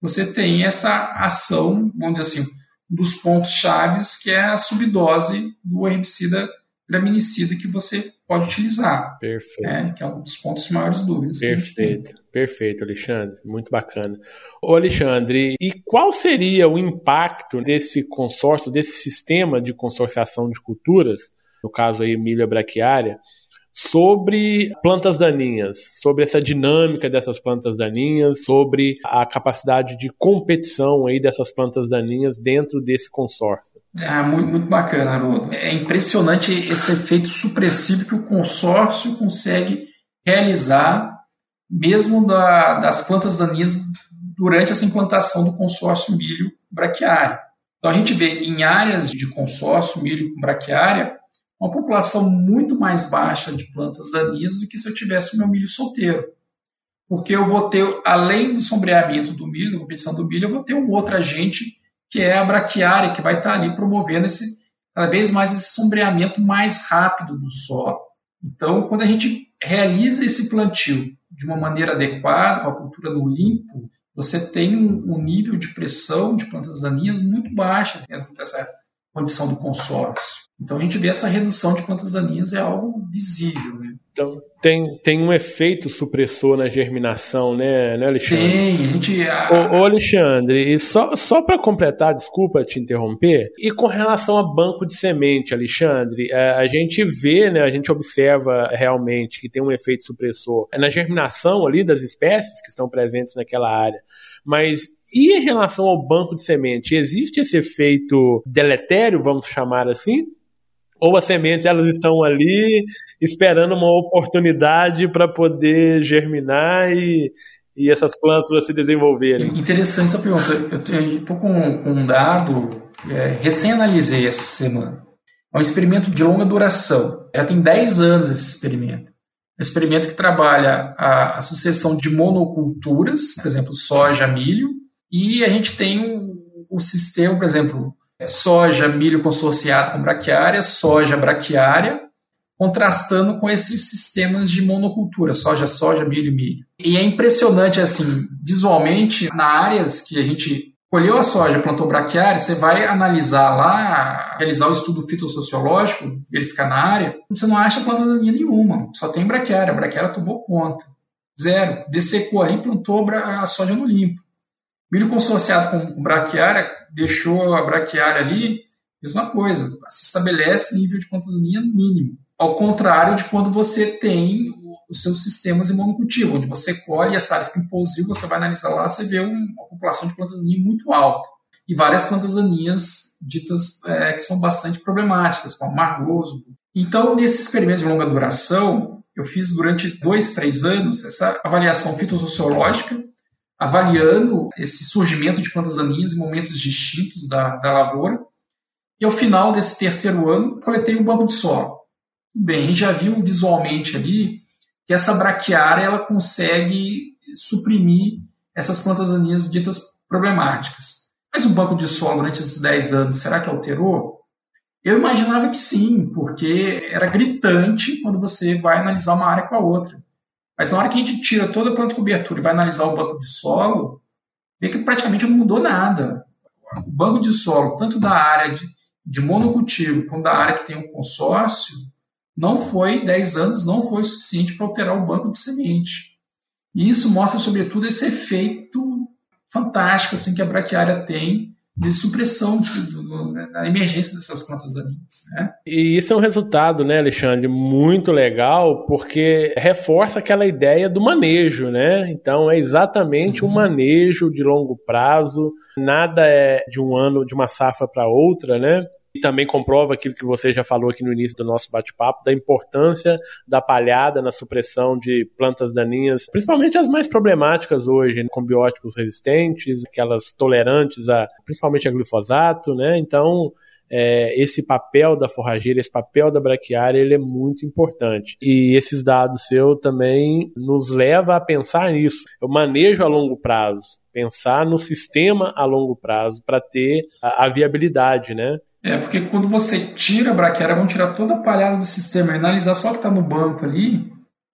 você tem essa ação, vamos dizer assim, um dos pontos chaves que é a subdose do herbicida graminicida que você pode utilizar. Perfeito. Né? Que é um dos pontos de maiores dúvidas. Perfeito, perfeito, Alexandre. Muito bacana. Ô, Alexandre, e qual seria o impacto desse consórcio, desse sistema de consorciação de culturas, no caso aí milho braquiária, sobre plantas daninhas, sobre essa dinâmica dessas plantas daninhas, sobre a capacidade de competição aí dessas plantas daninhas dentro desse consórcio. É muito, muito bacana, Haroldo. É impressionante esse efeito supressivo que o consórcio consegue realizar, mesmo da, das plantas daninhas, durante essa implantação do consórcio milho braquiário. Então a gente vê que em áreas de consórcio milho braquiária, uma população muito mais baixa de plantas daninhas do que se eu tivesse o meu milho solteiro. Porque eu vou ter, além do sombreamento do milho, da competição do milho, eu vou ter um outro agente que é a braquiária, que vai estar ali promovendo esse, cada vez mais esse sombreamento mais rápido do solo. Então, quando a gente realiza esse plantio de uma maneira adequada, com a cultura no limpo, você tem um, um nível de pressão de plantas daninhas muito baixa dentro dessa condição do consórcio. Então a gente vê essa redução de plantas daninhas é algo visível. Né? Então tem, tem um efeito supressor na germinação, né, né Alexandre? Tem, a gente. Ô, ô Alexandre, e só, só para completar, desculpa te interromper, e com relação a banco de semente, Alexandre, a, é, a gente vê, né, a gente observa realmente que tem um efeito supressor na germinação ali das espécies que estão presentes naquela área. Mas e em relação ao banco de semente, existe esse efeito deletério, vamos chamar assim? Ou as sementes elas estão ali esperando uma oportunidade para poder germinar e, e essas plantas se desenvolverem? Interessante essa pergunta. Eu estou com, com, um dado, é, recém-analisei essa semana. É um experimento de longa duração. Já tem 10 anos esse experimento. Um experimento que trabalha a, a sucessão de monoculturas, por exemplo, soja, milho, e a gente tem o, o sistema, por exemplo, soja, milho consorciado com braquiária, soja braquiária, contrastando com esses sistemas de monocultura, soja, soja, milho, milho. E é impressionante, assim, visualmente, na áreas que a gente colheu a soja, plantou braquiária, você vai analisar lá, realizar o estudo fitossociológico, verificar na área, você não acha planta daninha nenhuma, só tem braquiária, a braquiária tomou conta. Zero. Dessecou ali, plantou a soja no limpo. Milho consorciado com braquiária, deixou a braquiária ali, mesma coisa, se estabelece nível de contaminia mínimo. Ao contrário de quando você tem os seus sistemas de monocultivo, onde você colhe essa área fica impulsiva, você vai analisar lá, você vê uma população de plantas muito alta. E várias plantas ditas é, que são bastante problemáticas, como amargoso. Então, nesse experimento de longa duração, eu fiz durante dois, três anos essa avaliação fitossociológica avaliando esse surgimento de plantas daninhas em momentos distintos da, da lavoura. E ao final desse terceiro ano, coletei um banco de solo. Bem, a gente já viu visualmente ali que essa braquiária ela consegue suprimir essas plantas daninhas ditas problemáticas. Mas o banco de solo durante esses 10 anos, será que alterou? Eu imaginava que sim, porque era gritante quando você vai analisar uma área com a outra. Mas na hora que a gente tira toda a planta cobertura e vai analisar o banco de solo, vê que praticamente não mudou nada. O banco de solo, tanto da área de, de monocultivo quanto da área que tem um consórcio, não foi, 10 anos, não foi suficiente para alterar o banco de semente. E isso mostra, sobretudo, esse efeito fantástico assim, que a braquiária tem de supressão da emergência dessas plantas daninhas. Né? E isso é um resultado, né, Alexandre, muito legal, porque reforça aquela ideia do manejo, né? Então é exatamente Sim. um manejo de longo prazo, nada é de um ano, de uma safra para outra, né? E também comprova aquilo que você já falou aqui no início do nosso bate-papo, da importância da palhada na supressão de plantas daninhas, principalmente as mais problemáticas hoje, né, com bióticos resistentes, aquelas tolerantes a principalmente a glifosato, né? Então, é, esse papel da forrageira, esse papel da braquiária, ele é muito importante. E esses dados seu também nos leva a pensar nisso. Eu manejo a longo prazo, pensar no sistema a longo prazo para ter a, a viabilidade, né? É, porque quando você tira a braquiária, vão tirar toda a palhada do sistema e analisar só o que está no banco ali,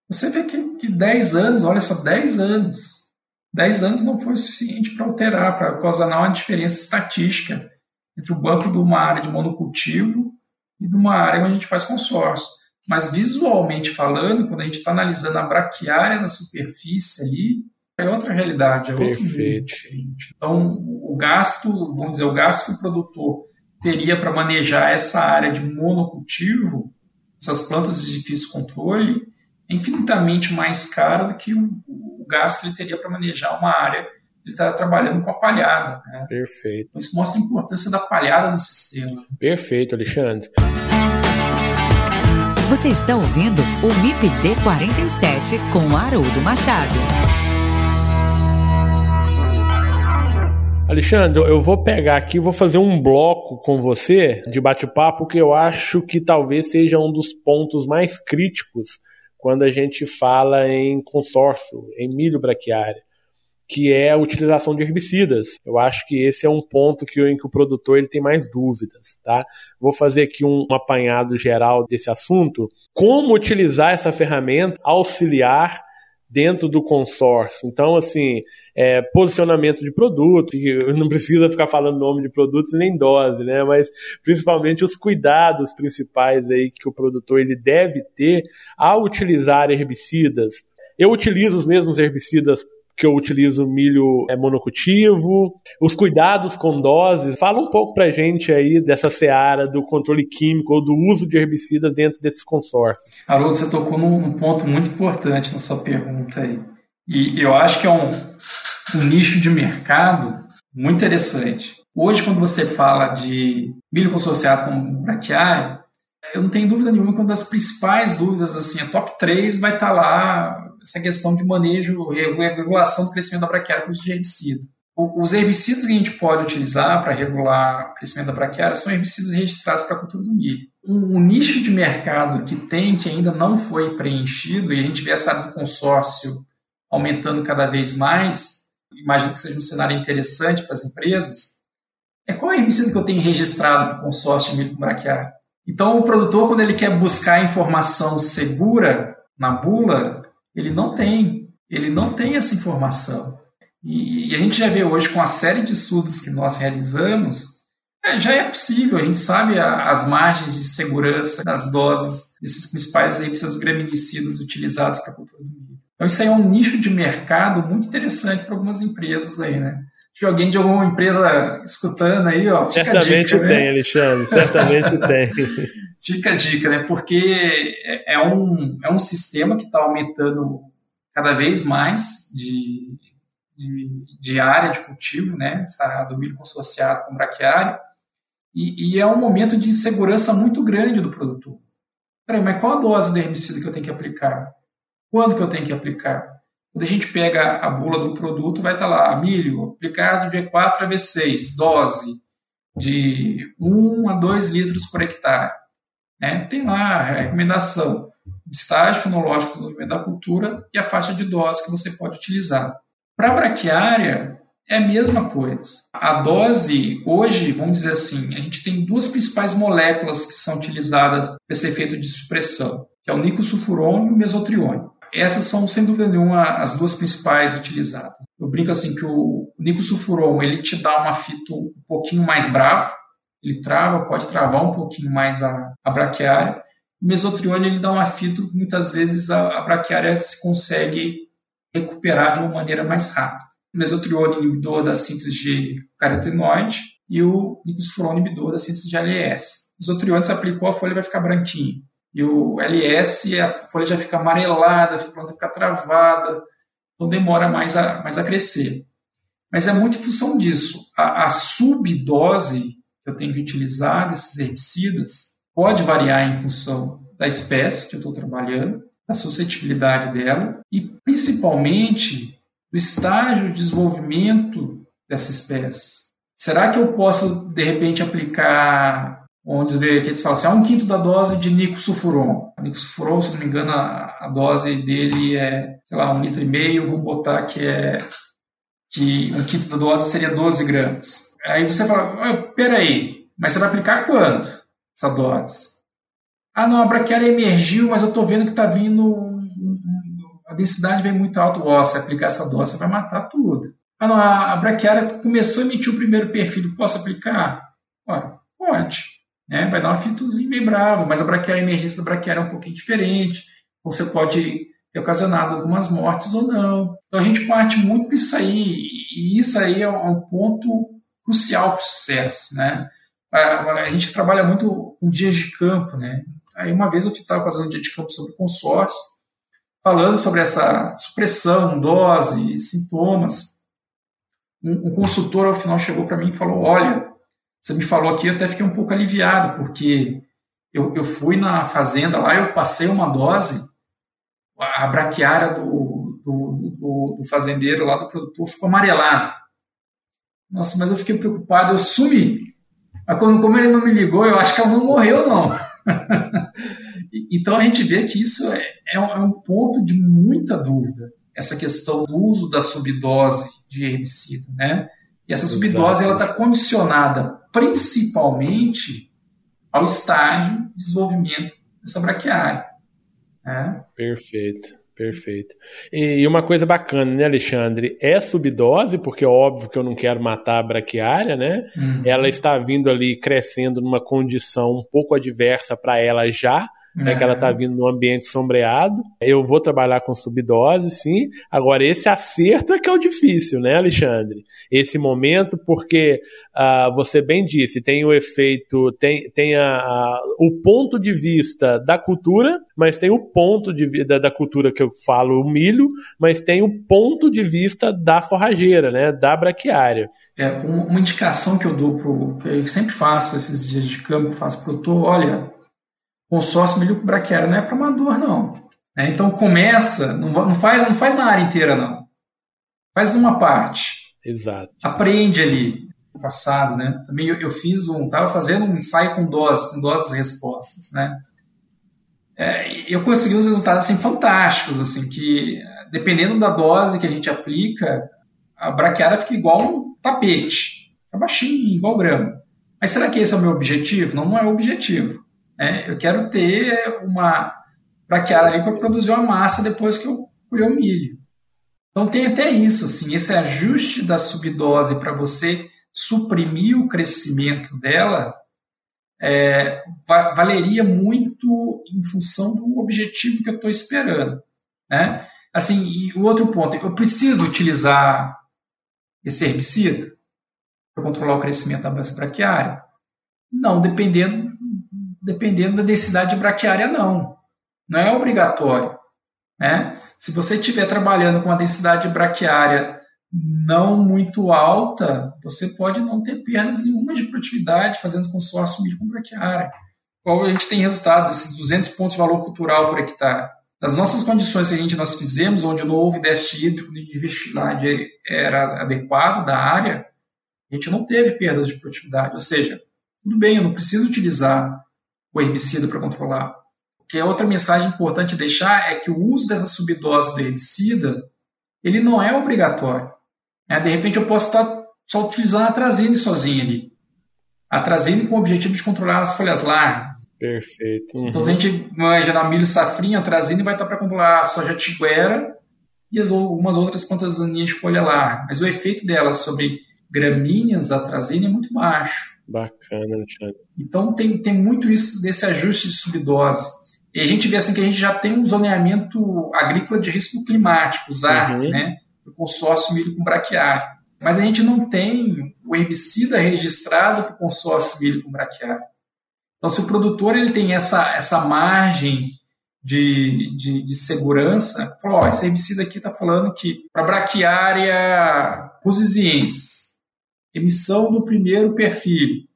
você vê que, que 10 anos, olha só, 10 anos. 10 anos não foi o suficiente para alterar, para causar uma diferença estatística entre o banco de uma área de monocultivo e de uma área onde a gente faz consórcio. Mas visualmente falando, quando a gente está analisando a braquiária na superfície ali, é outra realidade, é outro Perfeito. Então, o gasto, vamos dizer, o gasto que o produtor teria para manejar essa área de monocultivo, essas plantas de difícil controle, é infinitamente mais caro do que o, o gasto que ele teria para manejar uma área ele está trabalhando com a palhada. Né? Perfeito. Então, isso mostra a importância da palhada no sistema. Perfeito, Alexandre. Você está ouvindo o MIPD 47 com Haroldo Machado. Alexandre, eu vou pegar aqui, vou fazer um bloco com você de bate-papo que eu acho que talvez seja um dos pontos mais críticos quando a gente fala em consórcio, em milho braquiária, que é a utilização de herbicidas. Eu acho que esse é um ponto que, em que o produtor ele tem mais dúvidas, tá? Vou fazer aqui um, um apanhado geral desse assunto. Como utilizar essa ferramenta auxiliar dentro do consórcio. Então, assim, é, posicionamento de produto, não precisa ficar falando nome de produtos nem dose, né? Mas principalmente os cuidados principais aí que o produtor ele deve ter ao utilizar herbicidas. Eu utilizo os mesmos herbicidas que eu utilizo milho é, monocultivo, os cuidados com doses. Fala um pouco pra gente aí dessa seara do controle químico ou do uso de herbicidas dentro desses consórcios. Haroldo, você tocou num ponto muito importante na sua pergunta aí. E eu acho que é um, um nicho de mercado muito interessante. Hoje, quando você fala de milho consorciado com braquiária, eu não tenho dúvida nenhuma que uma das principais dúvidas, assim, a top 3 vai estar lá essa questão de manejo, regulação do crescimento da braquiária com uso de herbicida. Os herbicidas que a gente pode utilizar para regular o crescimento da braquiária são herbicidas registrados para a cultura do milho. Um, um, nicho de mercado que tem, que ainda não foi preenchido, e a gente vê essa do consórcio aumentando cada vez mais, imagino que seja um cenário interessante para as empresas, é qual herbicida que eu tenho registrado para o consórcio de milho com braquiária. Então, o produtor, quando ele quer buscar informação segura na bula, ele não tem. Ele não tem essa informação. E, e a gente já vê hoje com a série de estudos que nós realizamos, é, já é possível, a gente sabe a, as margens de segurança das doses desses principais herbicidas graminicidas utilizados para a cultura do milho. Então isso aí é um nicho de mercado muito interessante para algumas empresas aí, né? Se alguém de alguma empresa escutando aí, ó, fica certamente a dica, tem, né? Alexandre, certamente tem. fica a dica, né? Porque é, é um, é um sistema que está aumentando cada vez mais de, de, de, área de cultivo, né? Essa do milho consorciado com braquiário. E, e, é um momento de insegurança muito grande do produtor. Peraí, mas qual a dose do herbicida que eu tenho que aplicar? Quando que eu tenho que aplicar? Quando a gente pega a bula do produto, vai estar lá, milho, aplicar de V4 a V6, dose de 1 a 2 litros por hectare. Né? Tem lá a recomendação de estágio fenológico desenvolvimento da cultura e a faixa de dose que você pode utilizar. Para a braquiária, é a mesma coisa. A dose, hoje, vamos dizer assim, a gente tem duas principais moléculas que são utilizadas para esse efeito de supressão, que é o nicosulfurônio e o mesotriônio. Essas são, sem dúvida nenhuma, as duas principais utilizadas. Eu brinco assim que o nicosulfuron, ele te dá uma fito um pouquinho mais bravo, ele trava, pode travar um pouquinho mais a, a braquiária. O mesotrione, ele dá uma que muitas vezes a, a braquiária se consegue recuperar de uma maneira mais rápida. O mesotrione inibidor da síntese de carotenoide, e o nicosulfuron inibidor da síntese de LS. Os otriontes aplicou, a folha vai ficar branquinha. E o LS, a folha já fica amarelada, a planta fica travada, então demora mais a, mais a crescer. Mas é muito em função disso. A, a subdose que eu tenho que utilizar desses herbicidas pode variar em função da espécie que eu estou trabalhando, da suscetibilidade dela e principalmente do estágio de desenvolvimento dessa espécie. Será que eu posso, de repente, aplicar, onde eles falam assim, ah, um quinto da dose de nicosulfuron. A nicosulfuron, se não me engano, a, a, dose dele é, sei lá, um litro e meio, vamos botar que é que um quinto da dose seria 12 gramas. Aí você fala, ah, peraí, mas você vai aplicar quanto essa dose? Ah, não, a braquiária emergiu, mas eu estou vendo que está vindo. a densidade vem muito alta. Ó, se aplicar essa dose, você vai matar tudo. Ah, não, a, braquiária começou a emitir o primeiro perfil, posso aplicar? Ora, pode. Né? Vai dar um filtrozinho meio bravo, mas a braquiária, a emergência da braquiária é um pouquinho diferente. Você pode ter ocasionado algumas mortes ou não. Então a gente parte muito disso aí, e isso aí é um ponto crucial para o sucesso. Né? A, a gente trabalha muito com dias de campo, né? Aí uma vez eu estava fazendo um dia de campo sobre consórcio, falando sobre essa supressão, dose, sintomas. Um, um consultor ao final chegou para mim e falou: Olha, você me falou aqui, eu até fiquei um pouco aliviado, porque eu, eu fui na fazenda lá, eu passei uma dose, a braquiária do, do, do, do fazendeiro lá, do produtor, ficou amarelada. Nossa, mas eu fiquei preocupado, eu sumi. Mas quando, como ele não me ligou, eu acho que ela não morreu, não. então a gente vê que isso é, é, um, é um ponto de muita dúvida, essa questão do uso da subdose de herbicida, né? E essa subdose ela está condicionada principalmente ao estágio de desenvolvimento dessa braquiária. Né? Perfeito. Perfeito. E uma coisa bacana, né, Alexandre? É subdose, porque é óbvio que eu não quero matar a braquiária, né? Uhum. Ela está vindo ali crescendo numa condição um pouco adversa para ela já, é. que ela está vindo no ambiente sombreado. Eu vou trabalhar com subdose, sim. Agora, esse acerto é que é o difícil, né, Alexandre? Esse momento, porque uh, você bem disse, tem o efeito, tem, tem a, a, o ponto de vista da cultura, mas tem o ponto de vista da cultura que eu falo, o milho, mas tem o ponto de vista da forrageira, né, da braquiária. É, uma indicação que eu dou pro, que eu sempre faço esses dias de campo, faço pro produtor, olha, consórcio milho braquiário não é para amador, não. É, então começa, não, não, faz, não faz na área inteira, não. Faz uma parte. Exato. Aprende ali. No passado, né? Também eu, eu fiz um, estava fazendo um ensaio com doses, com doses e respostas, né? É, eu consegui uns resultados assim fantásticos, assim que dependendo da dose que a gente aplica, a braquiária fica igual um tapete, é baixinho, igual grama. Mas será que esse é o meu objetivo? Não, não é o objetivo. Né? Eu quero ter uma braquiária ali para produzir uma massa depois que eu colher o milho. Então tem até isso, assim, esse ajuste da subdose para você suprimir o crescimento dela é, valeria muito em função do objetivo que eu estou esperando. Né? Assim, e o outro ponto, eu preciso utilizar esse herbicida para controlar o crescimento da massa braquiária? Não, dependendo dependendo da densidade braquiária, não. Não é obrigatório. Né? Se você estiver trabalhando com uma densidade braquiária não muito alta, você pode não ter perdas nenhuma de produtividade fazendo consórcio milho com braquiária. Qual a gente tem resultados, esses 200 pontos de valor cultural por hectare. Nas nossas condições que a gente nós fizemos, onde não houve déficit hídrico de diversidade era adequado da área, a gente não teve perdas de produtividade. Ou seja, tudo bem, eu não preciso utilizar o herbicida para controlar. Que a outra mensagem importante deixar é que o uso dessa subdose do herbicida ele não é obrigatório. É, de repente eu posso estar só utilizando a atrazine sozinha ali. A atrazine com o objetivo de controlar as folhas largas. Perfeito. Uhum. Então, se a gente imaginar milho safrinha, a atrazine vai estar para controlar a soja tiguera e as, algumas outras plantas daninhas de folha larga. Mas o efeito dela sobre gramíneas, a atrazine, é muito baixo. Bacana, Alexandre. Então tem, tem muito isso desse ajuste de subdose. E a gente vê assim que a gente já tem um zoneamento agrícola de risco climático, ZAR, uhum. né? O consórcio milho com braquiário. mas a gente não tem o herbicida registrado para o consórcio milho com braquiária. Então, se o produtor ele tem essa, essa margem de, de, de segurança, falou, ó, esse herbicida aqui está falando que para braquiária rosiziensis, emissão do primeiro perfil,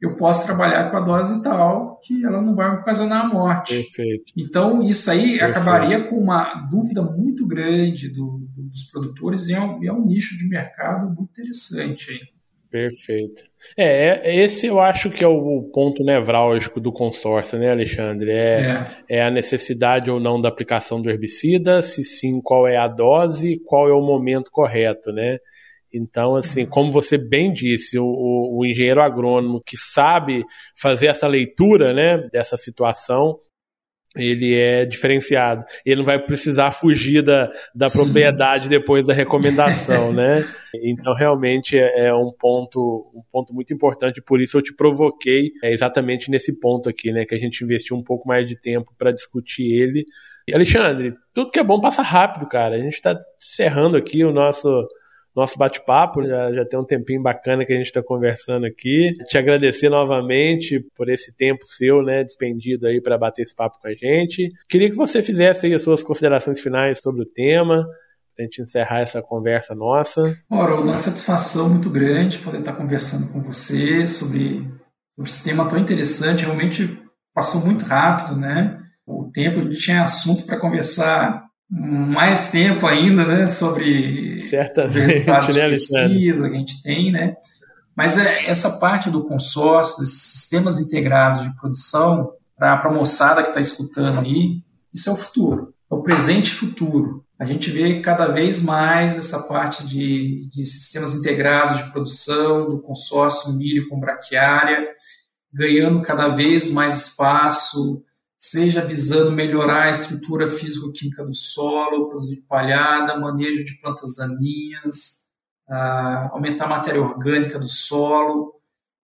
eu posso trabalhar com a dose tal que ela não vai ocasionar a morte. Perfeito. Então, isso aí Perfeito. acabaria com uma dúvida muito grande do, dos produtores e é, um, é um nicho de mercado muito interessante. Aí. Perfeito. É, é, esse eu acho que é o ponto nevrálgico do consórcio, né, Alexandre? É, é. é, a necessidade ou não da aplicação do herbicida, se sim, qual é a dose, qual é o momento correto, né? Então, assim, como você bem disse, o, o, engenheiro agrônomo que sabe fazer essa leitura né, dessa situação, ele é diferenciado. Ele não vai precisar fugir da, da propriedade depois da recomendação, né? Então, realmente é, é, um ponto um ponto muito importante, por isso eu te provoquei é, exatamente nesse ponto aqui, né? Que a gente investiu um pouco mais de tempo para discutir ele. E, Alexandre, tudo que é bom passa rápido, cara. A gente está encerrando aqui o nosso nosso bate-papo. Já, já tem um tempinho bacana que a gente está conversando aqui. Te agradecer novamente por esse tempo seu, né, despendido aí para bater esse papo com a gente. Queria que você fizesse aí as suas considerações finais sobre o tema. a gente encerrar essa conversa nossa. Ora, uma satisfação muito grande poder estar conversando com você sobre, sobre esse tema tão interessante. Realmente passou muito rápido, né? O tempo, a gente tinha assunto para conversar mais tempo ainda, né, sobre, sobre resultados né, de pesquisa que a gente tem, né, mas é, essa parte do consórcio, desses sistemas integrados de produção, para a moçada que está escutando aí, isso é o futuro, é o presente e futuro. A gente vê cada vez mais essa parte de, de sistemas integrados de produção, do consórcio milho com braquiária, ganhando cada vez mais espaço, seja visando melhorar a estrutura físico-química do solo, produzir palhada, manejo de plantas daninhas, uh, aumentar a matéria orgânica do solo.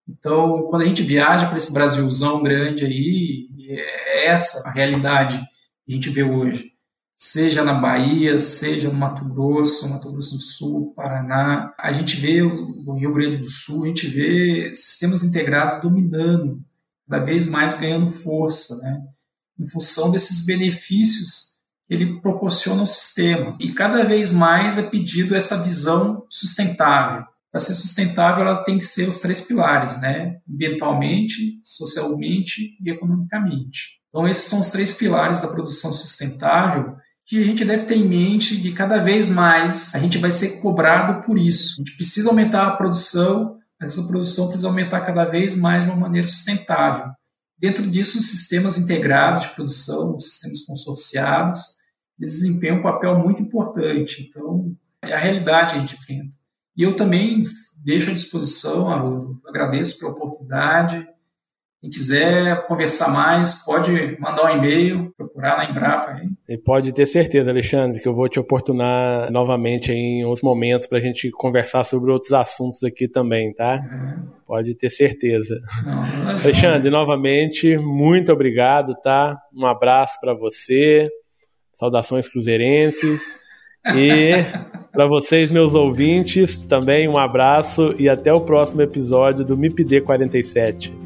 Então, quando a gente viaja para esse Brasilzão grande aí, é essa a realidade que a gente vê hoje. Seja na Bahia, seja no Mato Grosso, Mato Grosso do Sul, Paraná, a gente vê no Rio Grande do Sul, a gente vê sistemas integrados dominando, cada vez mais ganhando força, né? Em função desses benefícios que ele proporciona ao sistema. E cada vez mais é pedido essa visão sustentável. Para ser sustentável, ela tem que ser os três pilares, né? Ambientalmente, socialmente e economicamente. Então, esses são os três pilares da produção sustentável que a gente deve ter em mente que cada vez mais a gente vai ser cobrado por isso. A gente precisa aumentar a produção, mas essa produção precisa aumentar cada vez mais de uma maneira sustentável. Dentro disso, os sistemas integrados de produção, os sistemas consorciados, desempenham um papel muito importante. Então, é a realidade que a gente enfrenta. E eu também deixo à disposição, Haroldo, agradeço pela oportunidade, quem quiser conversar mais, pode mandar um e-mail, procurar na Embrapa. Aí. E pode ter certeza, Alexandre, que eu vou te oportunar novamente em uns momentos para a gente conversar sobre outros assuntos aqui também, tá? Uhum. Pode ter certeza. Não, não Alexandre, novamente, muito obrigado, tá? Um abraço para você, saudações cruzeirenses. E para vocês, meus ouvintes, também um abraço e até o próximo episódio do MIPD 47.